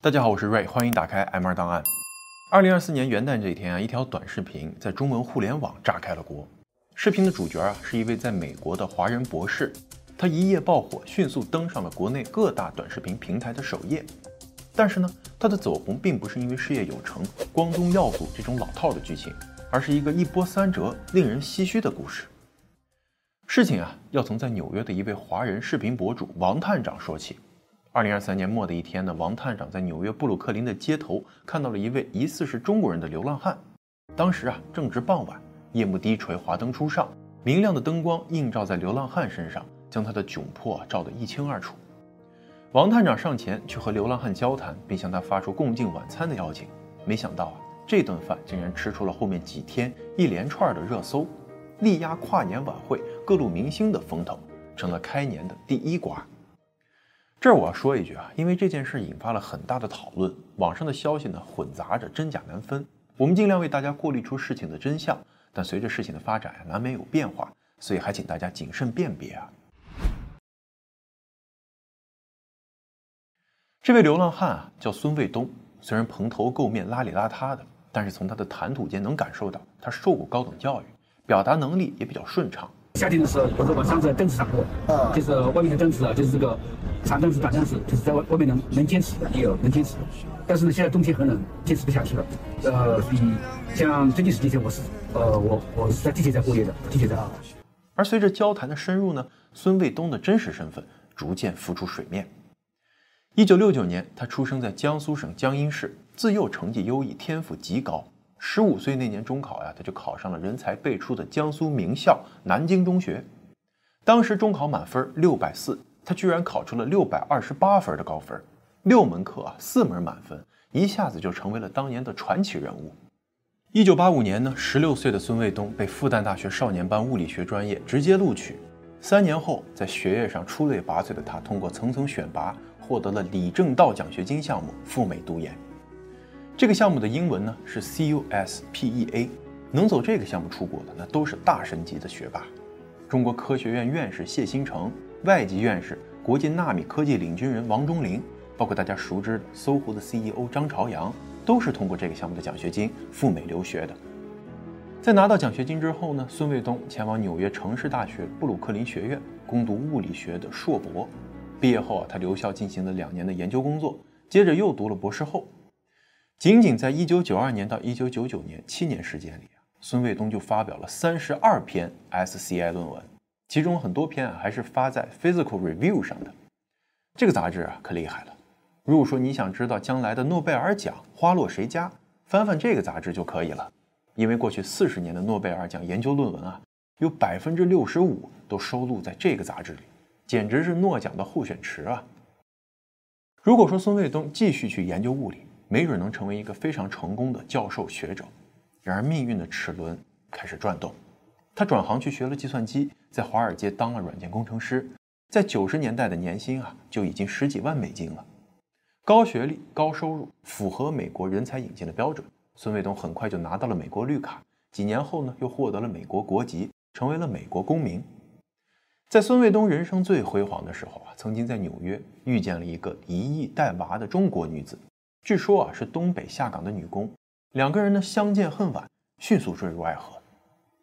大家好，我是瑞，欢迎打开 M 二档案。二零二四年元旦这一天啊，一条短视频在中文互联网炸开了锅。视频的主角啊，是一位在美国的华人博士，他一夜爆火，迅速登上了国内各大短视频平台的首页。但是呢，他的走红并不是因为事业有成、光宗耀祖这种老套的剧情，而是一个一波三折、令人唏嘘的故事。事情啊，要从在纽约的一位华人视频博主王探长说起。二零二三年末的一天呢，王探长在纽约布鲁克林的街头看到了一位疑似是中国人的流浪汉。当时啊，正值傍晚，夜幕低垂，华灯初上，明亮的灯光映照在流浪汉身上，将他的窘迫照得一清二楚。王探长上前去和流浪汉交谈，并向他发出共进晚餐的邀请。没想到啊，这顿饭竟然吃出了后面几天一连串的热搜，力压跨年晚会各路明星的风头，成了开年的第一瓜。这儿我要说一句啊，因为这件事引发了很大的讨论，网上的消息呢混杂着，真假难分。我们尽量为大家过滤出事情的真相，但随着事情的发展呀，难免有变化，所以还请大家谨慎辨别啊。这位流浪汉啊叫孙卫东，虽然蓬头垢面、邋里邋遢的，但是从他的谈吐间能感受到他受过高等教育，表达能力也比较顺畅。夏天的时候，或者我上次在凳子上课，就是外面的凳子啊，就是这个长凳子、短凳子，就是在外外面能能坚持的也有能坚持，但是呢，现在冬天很冷，坚持不下去了。呃，所以像最近十几天，我是呃我我是在地铁站过夜的，地铁站。而随着交谈的深入呢，孙卫东的真实身份逐渐浮出水面。一九六九年，他出生在江苏省江阴市，自幼成绩优异，天赋极高。十五岁那年中考呀，他就考上了人才辈出的江苏名校南京中学。当时中考满分六百四，他居然考出了六百二十八分的高分，六门课啊四门满分，一下子就成为了当年的传奇人物。一九八五年呢，十六岁的孙卫东被复旦大学少年班物理学专业直接录取。三年后，在学业上出类拔萃的他，通过层层选拔，获得了李政道奖学金项目赴美读研。这个项目的英文呢是 CUSPEA，能走这个项目出国的那都是大神级的学霸。中国科学院院士谢新成，外籍院士、国际纳米科技领军人王中林，包括大家熟知的搜狐的 CEO 张朝阳，都是通过这个项目的奖学金赴美留学的。在拿到奖学金之后呢，孙卫东前往纽约城市大学布鲁克林学院攻读物理学的硕博。毕业后啊，他留校进行了两年的研究工作，接着又读了博士后。仅仅在1992年到1999年七年时间里啊，孙卫东就发表了三十二篇 SCI 论文，其中很多篇啊还是发在 Physical Review 上的。这个杂志啊可厉害了。如果说你想知道将来的诺贝尔奖花落谁家，翻翻这个杂志就可以了。因为过去四十年的诺贝尔奖研究论文啊，有百分之六十五都收录在这个杂志里，简直是诺奖的候选池啊。如果说孙卫东继续去研究物理，没准能成为一个非常成功的教授学者，然而命运的齿轮开始转动，他转行去学了计算机，在华尔街当了软件工程师，在九十年代的年薪啊就已经十几万美金了，高学历、高收入，符合美国人才引进的标准。孙卫东很快就拿到了美国绿卡，几年后呢又获得了美国国籍，成为了美国公民。在孙卫东人生最辉煌的时候啊，曾经在纽约遇见了一个一亿带娃的中国女子。据说啊，是东北下岗的女工，两个人呢相见恨晚，迅速坠入爱河。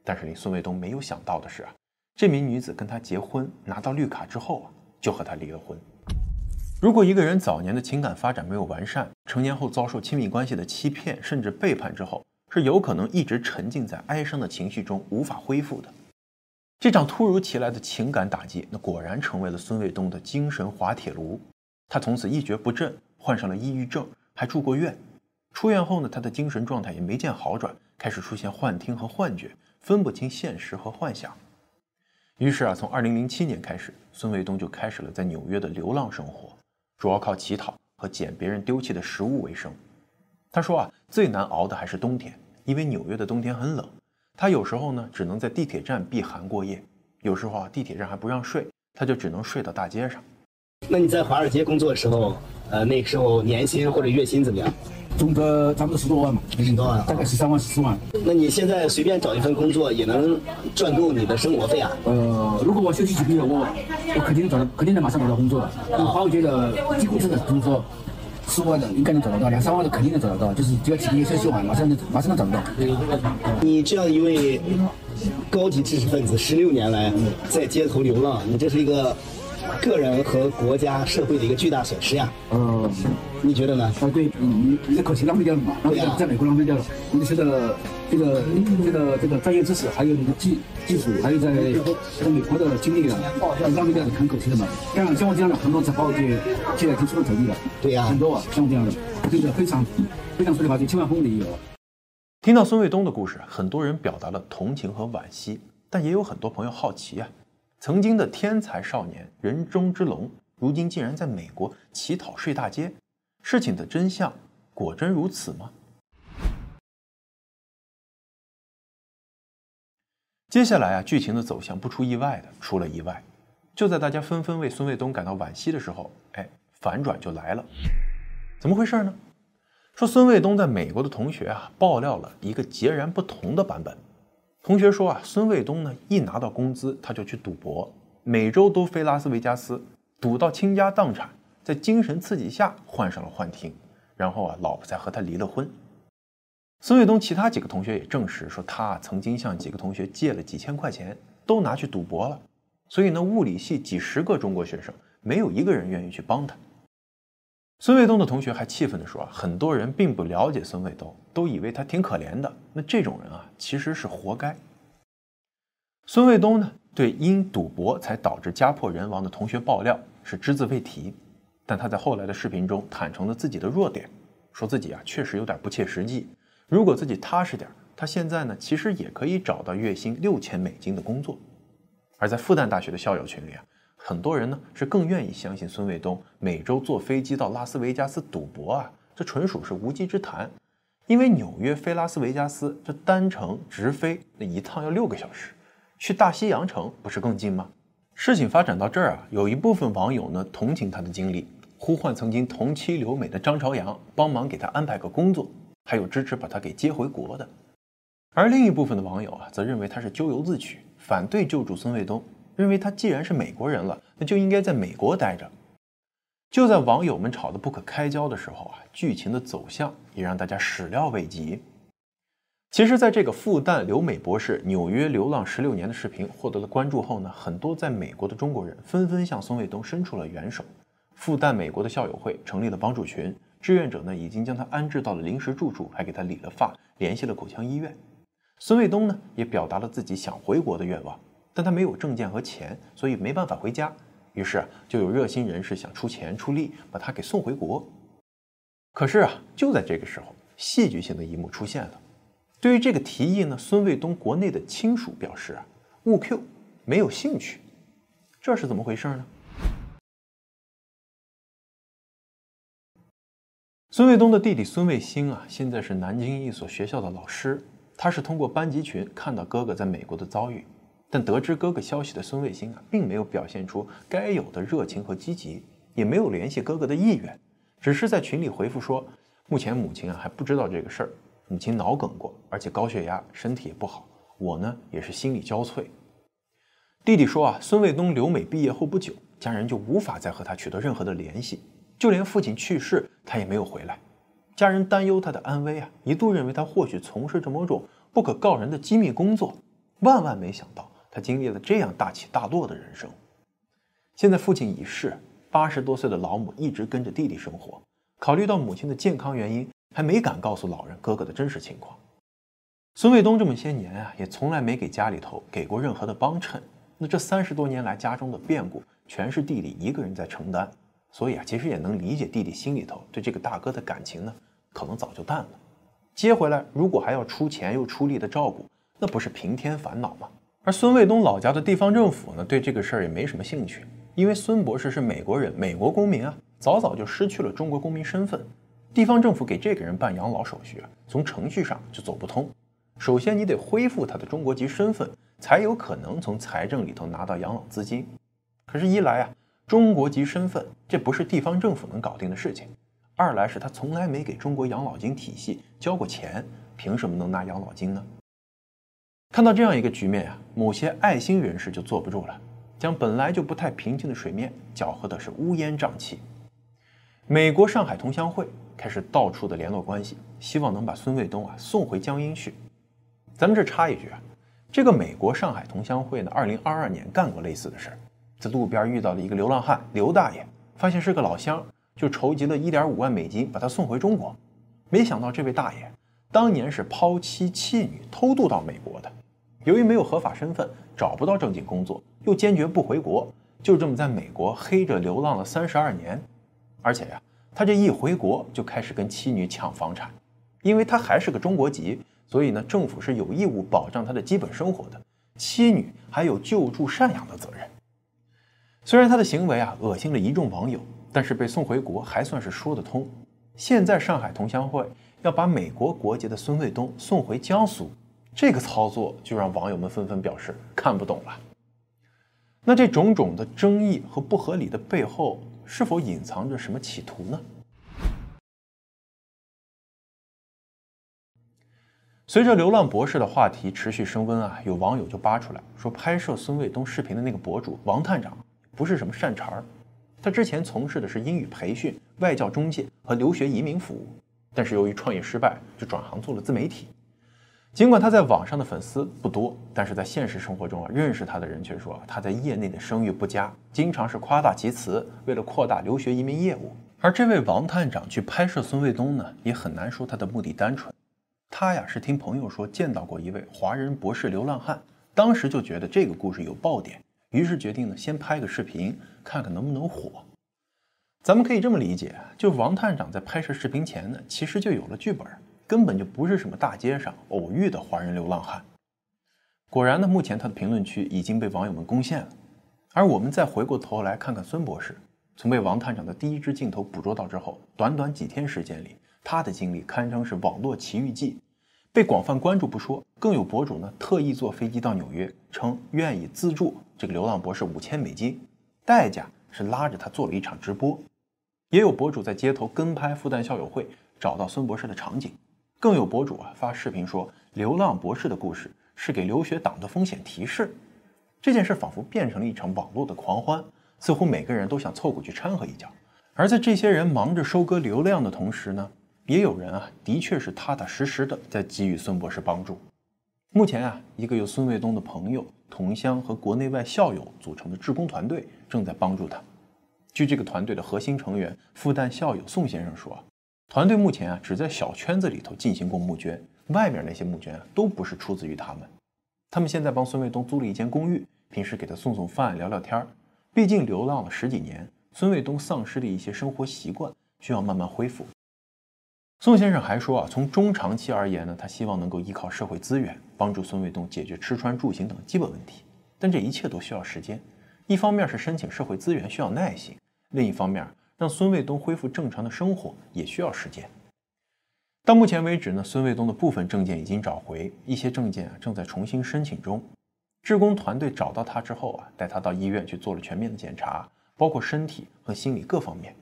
但是令孙卫东没有想到的是啊，这名女子跟他结婚，拿到绿卡之后啊，就和他离了婚。如果一个人早年的情感发展没有完善，成年后遭受亲密关系的欺骗甚至背叛之后，是有可能一直沉浸在哀伤的情绪中无法恢复的。这场突如其来的情感打击，那果然成为了孙卫东的精神滑铁卢。他从此一蹶不振，患上了抑郁症。还住过院，出院后呢，他的精神状态也没见好转，开始出现幻听和幻觉，分不清现实和幻想。于是啊，从二零零七年开始，孙卫东就开始了在纽约的流浪生活，主要靠乞讨和捡别人丢弃的食物为生。他说啊，最难熬的还是冬天，因为纽约的冬天很冷，他有时候呢只能在地铁站避寒过夜，有时候啊地铁站还不让睡，他就只能睡到大街上。那你在华尔街工作的时候？呃，那个时候年薪或者月薪怎么样？总的差不多十多万吧，十多万，大概十三万、十四万。那你现在随便找一份工作也能赚够你的生活费啊？呃，如果我休息几个月，我我肯定找到，肯定能马上找到工作的。华为街的低工资的工作，十万的应该能找得到，两三万的肯定能找得到，就是只要体力休息完，马上能马上能找得到。你这样一位高级知识分子，十六年来在街头流浪，你这是一个。个人和国家社会的一个巨大损失呀。嗯，你觉得呢？啊，对，你你的口气浪费掉了嘛？浪费掉，在美国浪费掉了。你的这个这个这个这个专业知识，还有你的技技术，还有在在美国的经历啊，浪费掉了很可惜的嘛。像像我这样的很多在报界现在已经出了头地了。对呀，很多啊，像我这样的，这个非常非常说的话，就千万富翁的也有。听到孙卫东的故事，很多人表达了同情和惋惜，但也有很多朋友好奇啊。曾经的天才少年、人中之龙，如今竟然在美国乞讨睡大街，事情的真相果真如此吗？接下来啊，剧情的走向不出意外的出了意外，就在大家纷纷为孙卫东感到惋惜的时候，哎，反转就来了。怎么回事呢？说孙卫东在美国的同学啊，爆料了一个截然不同的版本。同学说啊，孙卫东呢一拿到工资他就去赌博，每周都飞拉斯维加斯，赌到倾家荡产，在精神刺激下患上了幻听，然后啊老婆才和他离了婚。孙卫东其他几个同学也证实说，他曾经向几个同学借了几千块钱，都拿去赌博了。所以呢，物理系几十个中国学生没有一个人愿意去帮他。孙卫东的同学还气愤地说，很多人并不了解孙卫东，都以为他挺可怜的。那这种人啊，其实是活该。孙卫东呢，对因赌博才导致家破人亡的同学爆料是只字未提，但他在后来的视频中坦诚了自己的弱点，说自己啊确实有点不切实际。如果自己踏实点，他现在呢其实也可以找到月薪六千美金的工作。而在复旦大学的校友群里啊。很多人呢是更愿意相信孙卫东每周坐飞机到拉斯维加斯赌博啊，这纯属是无稽之谈。因为纽约飞拉斯维加斯这单程直飞那一趟要六个小时，去大西洋城不是更近吗？事情发展到这儿啊，有一部分网友呢同情他的经历，呼唤曾经同期留美的张朝阳帮忙给他安排个工作，还有支持把他给接回国的。而另一部分的网友啊，则认为他是咎由自取，反对救助孙卫东。认为他既然是美国人了，那就应该在美国待着。就在网友们吵得不可开交的时候啊，剧情的走向也让大家始料未及。其实，在这个复旦留美博士纽约流浪十六年的视频获得了关注后呢，很多在美国的中国人纷纷向孙卫东伸出了援手。复旦美国的校友会成立了帮助群，志愿者呢已经将他安置到了临时住处，还给他理了发，联系了口腔医院。孙卫东呢也表达了自己想回国的愿望。但他没有证件和钱，所以没办法回家。于是啊就有热心人士想出钱出力把他给送回国。可是啊，就在这个时候，戏剧性的一幕出现了。对于这个提议呢，孙卫东国内的亲属表示啊，勿 Q，没有兴趣。这是怎么回事呢？孙卫东的弟弟孙卫星啊，现在是南京一所学校的老师。他是通过班级群看到哥哥在美国的遭遇。但得知哥哥消息的孙卫星啊，并没有表现出该有的热情和积极，也没有联系哥哥的意愿，只是在群里回复说，目前母亲啊还不知道这个事儿，母亲脑梗过，而且高血压，身体也不好。我呢也是心力交瘁。弟弟说啊，孙卫东留美毕业后不久，家人就无法再和他取得任何的联系，就连父亲去世，他也没有回来。家人担忧他的安危啊，一度认为他或许从事着某种不可告人的机密工作，万万没想到。他经历了这样大起大落的人生，现在父亲已逝，八十多岁的老母一直跟着弟弟生活。考虑到母亲的健康原因，还没敢告诉老人哥哥的真实情况。孙卫东这么些年啊，也从来没给家里头给过任何的帮衬。那这三十多年来，家中的变故全是弟弟一个人在承担，所以啊，其实也能理解弟弟心里头对这个大哥的感情呢，可能早就淡了。接回来，如果还要出钱又出力的照顾，那不是平添烦恼吗？而孙卫东老家的地方政府呢，对这个事儿也没什么兴趣，因为孙博士是美国人，美国公民啊，早早就失去了中国公民身份。地方政府给这个人办养老手续，从程序上就走不通。首先，你得恢复他的中国籍身份，才有可能从财政里头拿到养老资金。可是，一来啊，中国籍身份这不是地方政府能搞定的事情；二来是他从来没给中国养老金体系交过钱，凭什么能拿养老金呢？看到这样一个局面呀，某些爱心人士就坐不住了，将本来就不太平静的水面搅和的是乌烟瘴气。美国上海同乡会开始到处的联络关系，希望能把孙卫东啊送回江阴去。咱们这插一句啊，这个美国上海同乡会呢，二零二二年干过类似的事儿，在路边遇到了一个流浪汉刘大爷，发现是个老乡，就筹集了一点五万美金把他送回中国。没想到这位大爷当年是抛妻弃女偷渡到美国的，由于没有合法身份，找不到正经工作，又坚决不回国，就这么在美国黑着流浪了三十二年。而且呀，他这一回国就开始跟妻女抢房产，因为他还是个中国籍，所以呢，政府是有义务保障他的基本生活的，妻女还有救助赡养的责任。虽然他的行为啊恶心了一众网友，但是被送回国还算是说得通。现在上海同乡会要把美国国籍的孙卫东送回江苏，这个操作就让网友们纷纷表示看不懂了。那这种种的争议和不合理的背后，是否隐藏着什么企图呢？随着《流浪博士》的话题持续升温啊，有网友就扒出来说，拍摄孙卫东视频的那个博主王探长不是什么善茬儿，他之前从事的是英语培训、外教中介和留学移民服务，但是由于创业失败，就转行做了自媒体。尽管他在网上的粉丝不多，但是在现实生活中啊，认识他的人却说他在业内的声誉不佳，经常是夸大其词，为了扩大留学移民业务。而这位王探长去拍摄孙卫东呢，也很难说他的目的单纯。他呀是听朋友说见到过一位华人博士流浪汉，当时就觉得这个故事有爆点，于是决定呢先拍个视频，看看能不能火。咱们可以这么理解，就王探长在拍摄视频前呢，其实就有了剧本。根本就不是什么大街上偶遇的华人流浪汉。果然呢，目前他的评论区已经被网友们攻陷了。而我们再回过头来看看孙博士，从被王探长的第一支镜头捕捉到之后，短短几天时间里，他的经历堪称是网络奇遇记，被广泛关注不说，更有博主呢特意坐飞机到纽约，称愿意资助这个流浪博士五千美金，代价是拉着他做了一场直播。也有博主在街头跟拍复旦校友会，找到孙博士的场景。更有博主啊发视频说，流浪博士的故事是给留学党的风险提示。这件事仿佛变成了一场网络的狂欢，似乎每个人都想凑过去掺和一脚。而在这些人忙着收割流量的同时呢，也有人啊的确是踏踏实实的在给予孙博士帮助。目前啊，一个由孙卫东的朋友、同乡和国内外校友组成的志工团队正在帮助他。据这个团队的核心成员复旦校友宋先生说。团队目前啊，只在小圈子里头进行过募捐，外面那些募捐啊，都不是出自于他们。他们现在帮孙卫东租了一间公寓，平时给他送送饭、聊聊天儿。毕竟流浪了十几年，孙卫东丧失了一些生活习惯，需要慢慢恢复。宋先生还说啊，从中长期而言呢，他希望能够依靠社会资源，帮助孙卫东解决吃穿住行等基本问题。但这一切都需要时间，一方面是申请社会资源需要耐心，另一方面。让孙卫东恢复正常的生活也需要时间。到目前为止呢，孙卫东的部分证件已经找回，一些证件啊正在重新申请中。志工团队找到他之后啊，带他到医院去做了全面的检查，包括身体和心理各方面。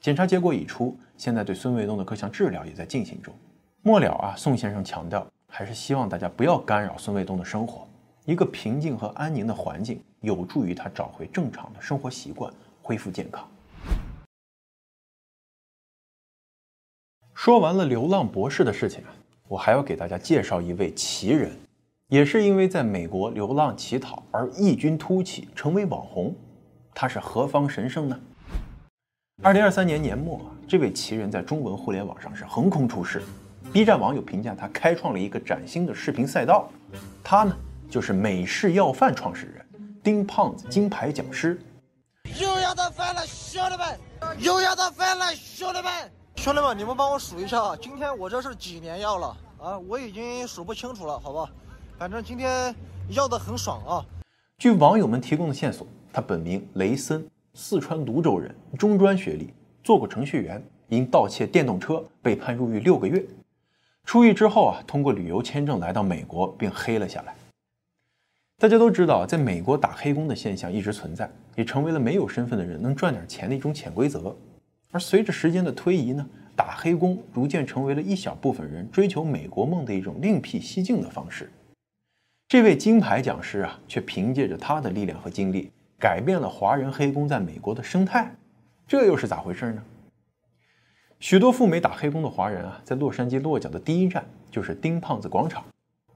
检查结果已出，现在对孙卫东的各项治疗也在进行中。末了啊，宋先生强调，还是希望大家不要干扰孙卫东的生活，一个平静和安宁的环境有助于他找回正常的生活习惯，恢复健康。说完了流浪博士的事情啊，我还要给大家介绍一位奇人，也是因为在美国流浪乞讨而异军突起，成为网红。他是何方神圣呢？二零二三年年末，这位奇人在中文互联网上是横空出世，B 站网友评价他开创了一个崭新的视频赛道。他呢，就是美式要饭创始人丁胖子金牌讲师。又要到饭了，兄弟们！又要到饭了，兄弟们！兄弟们，你们帮我数一下啊，今天我这是几年要了啊？我已经数不清楚了，好吧？反正今天要的很爽啊！据网友们提供的线索，他本名雷森，四川泸州人，中专学历，做过程序员，因盗窃电动车被判入狱六个月。出狱之后啊，通过旅游签证来到美国，并黑了下来。大家都知道，在美国打黑工的现象一直存在，也成为了没有身份的人能赚点钱的一种潜规则。而随着时间的推移呢，打黑工逐渐成为了一小部分人追求美国梦的一种另辟蹊径的方式。这位金牌讲师啊，却凭借着他的力量和经历，改变了华人黑工在美国的生态。这又是咋回事呢？许多赴美打黑工的华人啊，在洛杉矶落脚的第一站就是丁胖子广场，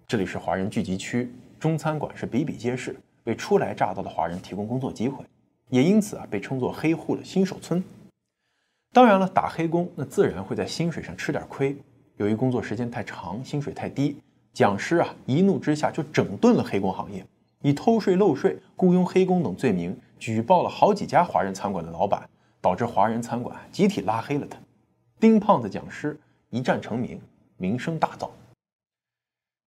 这里是华人聚集区，中餐馆是比比皆是，为初来乍到的华人提供工作机会，也因此啊，被称作“黑户”的新手村。当然了，打黑工那自然会在薪水上吃点亏。由于工作时间太长，薪水太低，讲师啊一怒之下就整顿了黑工行业，以偷税漏税、雇佣黑工等罪名举报了好几家华人餐馆的老板，导致华人餐馆集体拉黑了他。丁胖子讲师一战成名，名声大噪。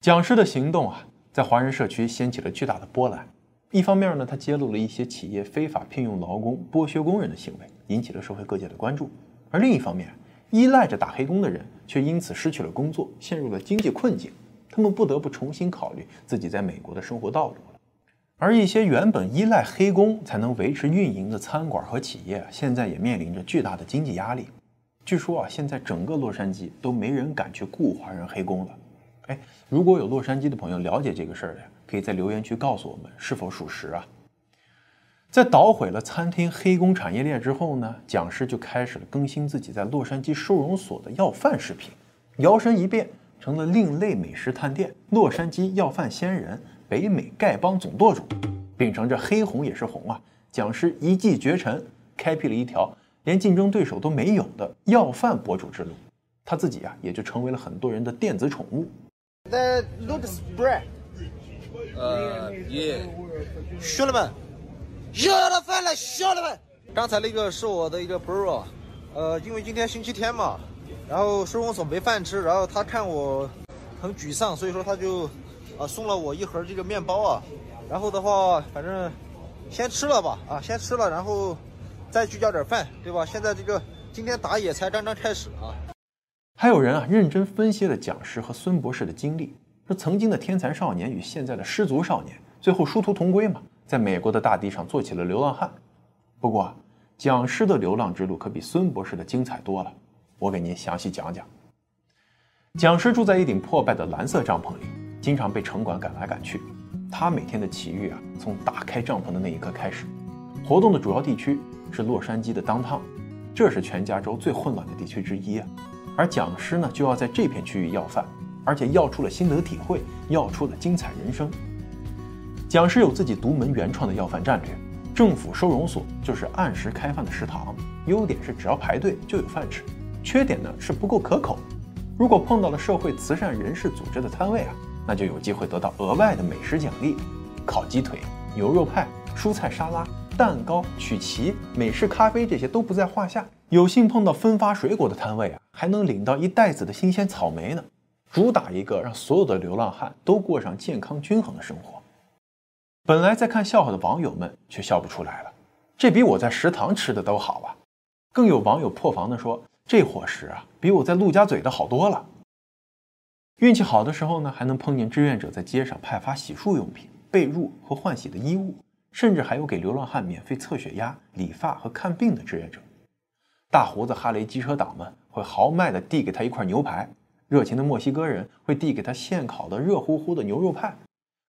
讲师的行动啊，在华人社区掀起了巨大的波澜。一方面呢，他揭露了一些企业非法聘用劳工、剥削工人的行为。引起了社会各界的关注，而另一方面，依赖着打黑工的人却因此失去了工作，陷入了经济困境，他们不得不重新考虑自己在美国的生活道路了。而一些原本依赖黑工才能维持运营的餐馆和企业，现在也面临着巨大的经济压力。据说啊，现在整个洛杉矶都没人敢去雇华人黑工了。哎，如果有洛杉矶的朋友了解这个事儿的，可以在留言区告诉我们是否属实啊？在捣毁了餐厅黑工产业链之后呢，讲师就开始了更新自己在洛杉矶收容所的要饭视频，摇身一变成了另类美食探店——洛杉矶要饭仙人、北美丐帮总舵主，秉承着黑红也是红啊，讲师一骑绝尘，开辟了一条连竞争对手都没有的要饭博主之路，他自己啊也就成为了很多人的电子宠物。The looks bread，呃，yeah，兄弟们。又要到饭了，兄弟们！刚才那个是我的一个 bro，呃，因为今天星期天嘛，然后收容所没饭吃，然后他看我很沮丧，所以说他就啊送了我一盒这个面包啊。然后的话，反正先吃了吧，啊，先吃了，然后再去要点饭，对吧？现在这个今天打野才刚刚开始啊。还有人啊认真分析了蒋师和孙博士的经历，说曾经的天才少年与现在的失足少年，最后殊途同归嘛。在美国的大地上做起了流浪汉，不过蒋师的流浪之路可比孙博士的精彩多了。我给您详细讲讲。蒋师住在一顶破败的蓝色帐篷里，经常被城管赶来赶去。他每天的奇遇啊，从打开帐篷的那一刻开始。活动的主要地区是洛杉矶的当趟，这是全加州最混乱的地区之一啊。而讲师呢，就要在这片区域要饭，而且要出了心得体会，要出了精彩人生。讲师有自己独门原创的要饭战略，政府收容所就是按时开饭的食堂，优点是只要排队就有饭吃，缺点呢是不够可口。如果碰到了社会慈善人士组织的摊位啊，那就有机会得到额外的美食奖励，烤鸡腿、牛肉派、蔬菜沙拉、蛋糕、曲奇、美式咖啡这些都不在话下。有幸碰到分发水果的摊位啊，还能领到一袋子的新鲜草莓呢。主打一个让所有的流浪汉都过上健康均衡的生活。本来在看笑话的网友们却笑不出来了，这比我在食堂吃的都好啊！更有网友破防的说：“这伙食啊，比我在陆家嘴的好多了。”运气好的时候呢，还能碰见志愿者在街上派发洗漱用品、被褥和换洗的衣物，甚至还有给流浪汉免费测血压、理发和看病的志愿者。大胡子哈雷机车党们会豪迈地递给他一块牛排，热情的墨西哥人会递给他现烤的热乎乎的牛肉派。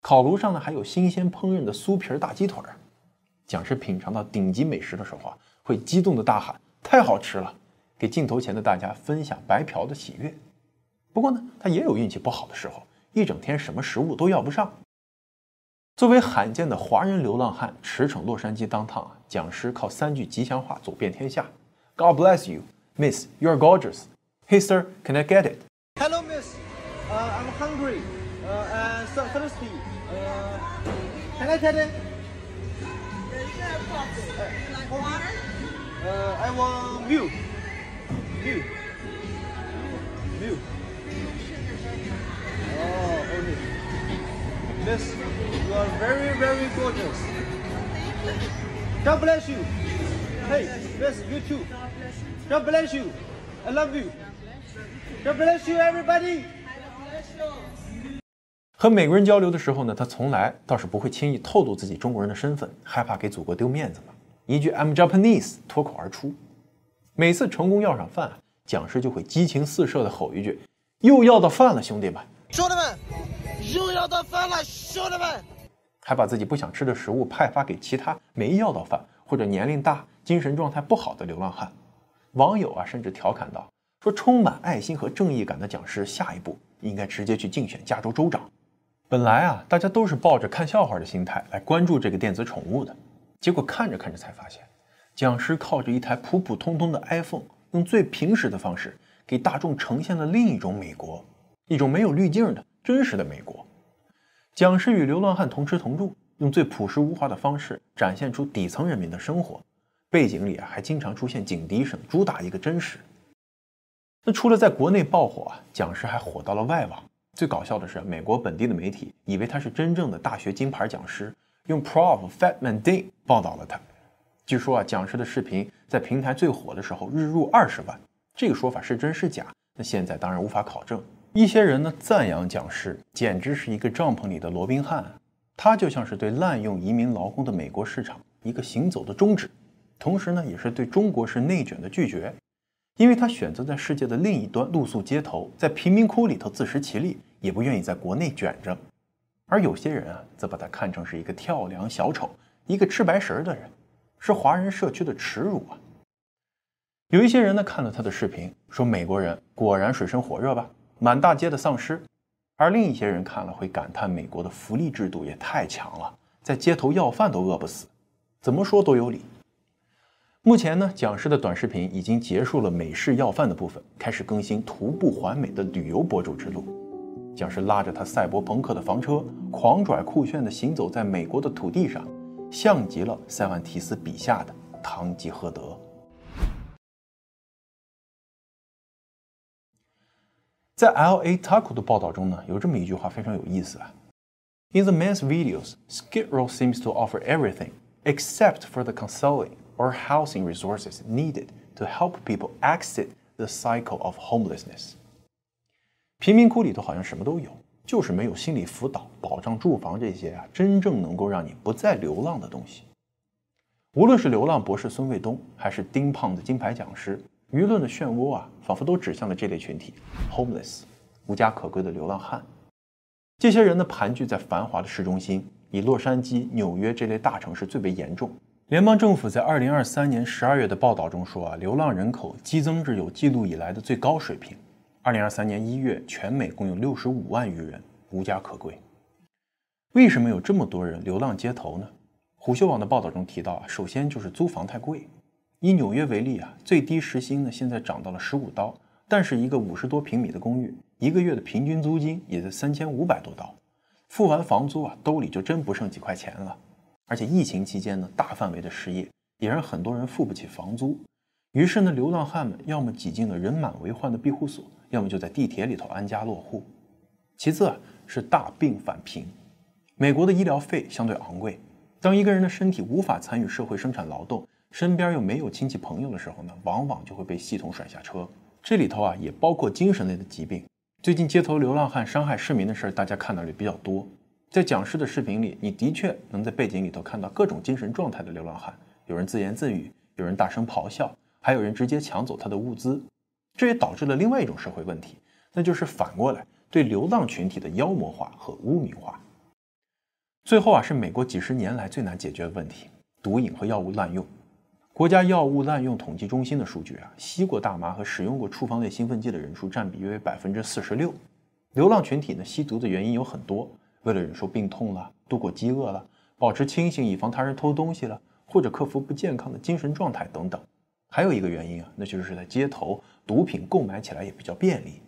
烤炉上呢，还有新鲜烹饪的酥皮大鸡腿。讲师品尝到顶级美食的时候啊，会激动的大喊：“太好吃了！”给镜头前的大家分享白嫖的喜悦。不过呢，他也有运气不好的时候，一整天什么食物都要不上。作为罕见的华人流浪汉，驰骋洛杉矶当趟啊，讲师靠三句吉祥话走遍天下：“God bless you, Miss. You're gorgeous. Hey sir, can I get it? Hello, Miss. I'm hungry. Uh, so thirsty. Uh, can I get it? Like water? Uh, I want milk. Milk. Milk. Oh, okay. Miss, you are very, very gorgeous. God bless you. Hey, Miss, you too. God bless you. I love you. God bless you, everybody. 和美国人交流的时候呢，他从来倒是不会轻易透露自己中国人的身份，害怕给祖国丢面子嘛。一句 "I'm Japanese" 脱口而出。每次成功要上饭，讲师就会激情四射的吼一句：“又要到饭了，兄弟们！兄弟们，又要到饭了，兄弟们！”还把自己不想吃的食物派发给其他没要到饭或者年龄大、精神状态不好的流浪汉。网友啊，甚至调侃道：“说充满爱心和正义感的讲师，下一步应该直接去竞选加州州长。本来啊，大家都是抱着看笑话的心态来关注这个电子宠物的，结果看着看着才发现，讲师靠着一台普普通通的 iPhone，用最平实的方式给大众呈现了另一种美国，一种没有滤镜的真实的美国。讲师与流浪汉同吃同住，用最朴实无华的方式展现出底层人民的生活，背景里啊还经常出现警笛声，主打一个真实。那除了在国内爆火啊，讲师还火到了外网。最搞笑的是，美国本地的媒体以为他是真正的大学金牌讲师，用 Prof Fatman Day 报道了他。据说啊，讲师的视频在平台最火的时候日入二十万，这个说法是真是假？那现在当然无法考证。一些人呢赞扬讲师简直是一个帐篷里的罗宾汉，他就像是对滥用移民劳工的美国市场一个行走的中指，同时呢也是对中国式内卷的拒绝。因为他选择在世界的另一端露宿街头，在贫民窟里头自食其力，也不愿意在国内卷着；而有些人啊，则把他看成是一个跳梁小丑，一个吃白食的人，是华人社区的耻辱啊！有一些人呢，看了他的视频，说美国人果然水深火热吧，满大街的丧尸；而另一些人看了会感叹美国的福利制度也太强了，在街头要饭都饿不死，怎么说都有理。目前呢，讲师的短视频已经结束了美式要饭的部分，开始更新徒步环美的旅游博主之路。讲师拉着他赛博朋克的房车，狂拽酷炫地行走在美国的土地上，像极了塞万提斯笔下的堂吉诃德。在 L A Taco 的报道中呢，有这么一句话非常有意思啊：In the man's videos, Skid Row seems to offer everything except for the consoling. Or housing resources needed to help people exit the cycle of homelessness。贫民窟里头好像什么都有，就是没有心理辅导、保障住房这些啊，真正能够让你不再流浪的东西。无论是流浪博士孙卫东，还是丁胖子金牌讲师，舆论的漩涡啊，仿佛都指向了这类群体：homeless，无家可归的流浪汉。这些人呢，盘踞在繁华的市中心，以洛杉矶、纽约这类大城市最为严重。联邦政府在二零二三年十二月的报道中说啊，流浪人口激增至有记录以来的最高水平。二零二三年一月，全美共有六十五万余人无家可归。为什么有这么多人流浪街头呢？虎嗅网的报道中提到啊，首先就是租房太贵。以纽约为例啊，最低时薪呢现在涨到了十五刀，但是一个五十多平米的公寓，一个月的平均租金也在三千五百多刀，付完房租啊，兜里就真不剩几块钱了。而且疫情期间呢，大范围的失业也让很多人付不起房租，于是呢，流浪汉们要么挤进了人满为患的庇护所，要么就在地铁里头安家落户。其次啊，是大病返贫。美国的医疗费相对昂贵，当一个人的身体无法参与社会生产劳动，身边又没有亲戚朋友的时候呢，往往就会被系统甩下车。这里头啊，也包括精神类的疾病。最近街头流浪汉伤害市民的事儿，大家看到的比较多。在讲师的视频里，你的确能在背景里头看到各种精神状态的流浪汉，有人自言自语，有人大声咆哮，还有人直接抢走他的物资。这也导致了另外一种社会问题，那就是反过来对流浪群体的妖魔化和污名化。最后啊，是美国几十年来最难解决的问题——毒瘾和药物滥用。国家药物滥用统计中心的数据啊，吸过大麻和使用过处方类兴奋剂的人数占比约为百分之四十六。流浪群体呢，吸毒的原因有很多。为了忍受病痛了，度过饥饿了，保持清醒以防他人偷东西了，或者克服不健康的精神状态等等。还有一个原因啊，那就是在街头，毒品购买起来也比较便利。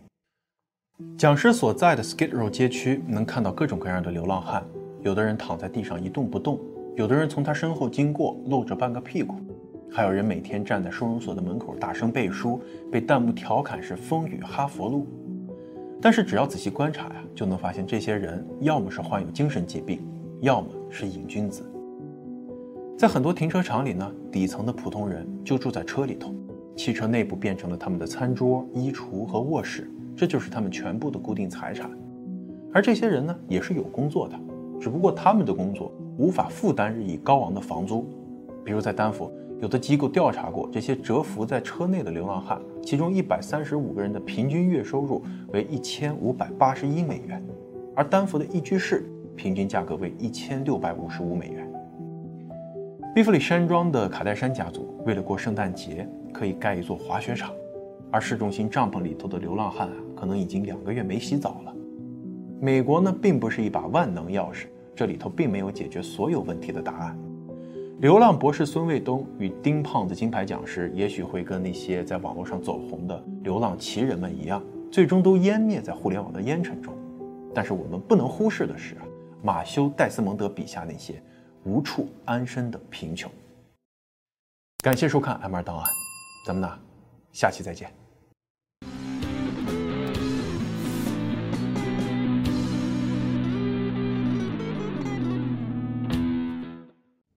讲师所在的 Skid Row 街区能看到各种各样的流浪汉，有的人躺在地上一动不动，有的人从他身后经过露着半个屁股，还有人每天站在收容所的门口大声背书，被弹幕调侃是风雨哈佛路。但是只要仔细观察呀，就能发现这些人要么是患有精神疾病，要么是瘾君子。在很多停车场里呢，底层的普通人就住在车里头，汽车内部变成了他们的餐桌、衣橱和卧室，这就是他们全部的固定财产。而这些人呢，也是有工作的，只不过他们的工作无法负担日益高昂的房租，比如在丹佛。有的机构调查过这些蛰伏在车内的流浪汉，其中一百三十五个人的平均月收入为一千五百八十一美元，而丹佛的一居室平均价格为一千六百五十五美元。比弗里山庄的卡戴珊家族为了过圣诞节，可以盖一座滑雪场，而市中心帐篷里头的流浪汉啊，可能已经两个月没洗澡了。美国呢，并不是一把万能钥匙，这里头并没有解决所有问题的答案。流浪博士孙卫东与丁胖子金牌讲师，也许会跟那些在网络上走红的流浪奇人们一样，最终都湮灭在互联网的烟尘中。但是我们不能忽视的是，马修·戴斯蒙德笔下那些无处安身的贫穷。感谢收看《M 二档案》，咱们呢，下期再见。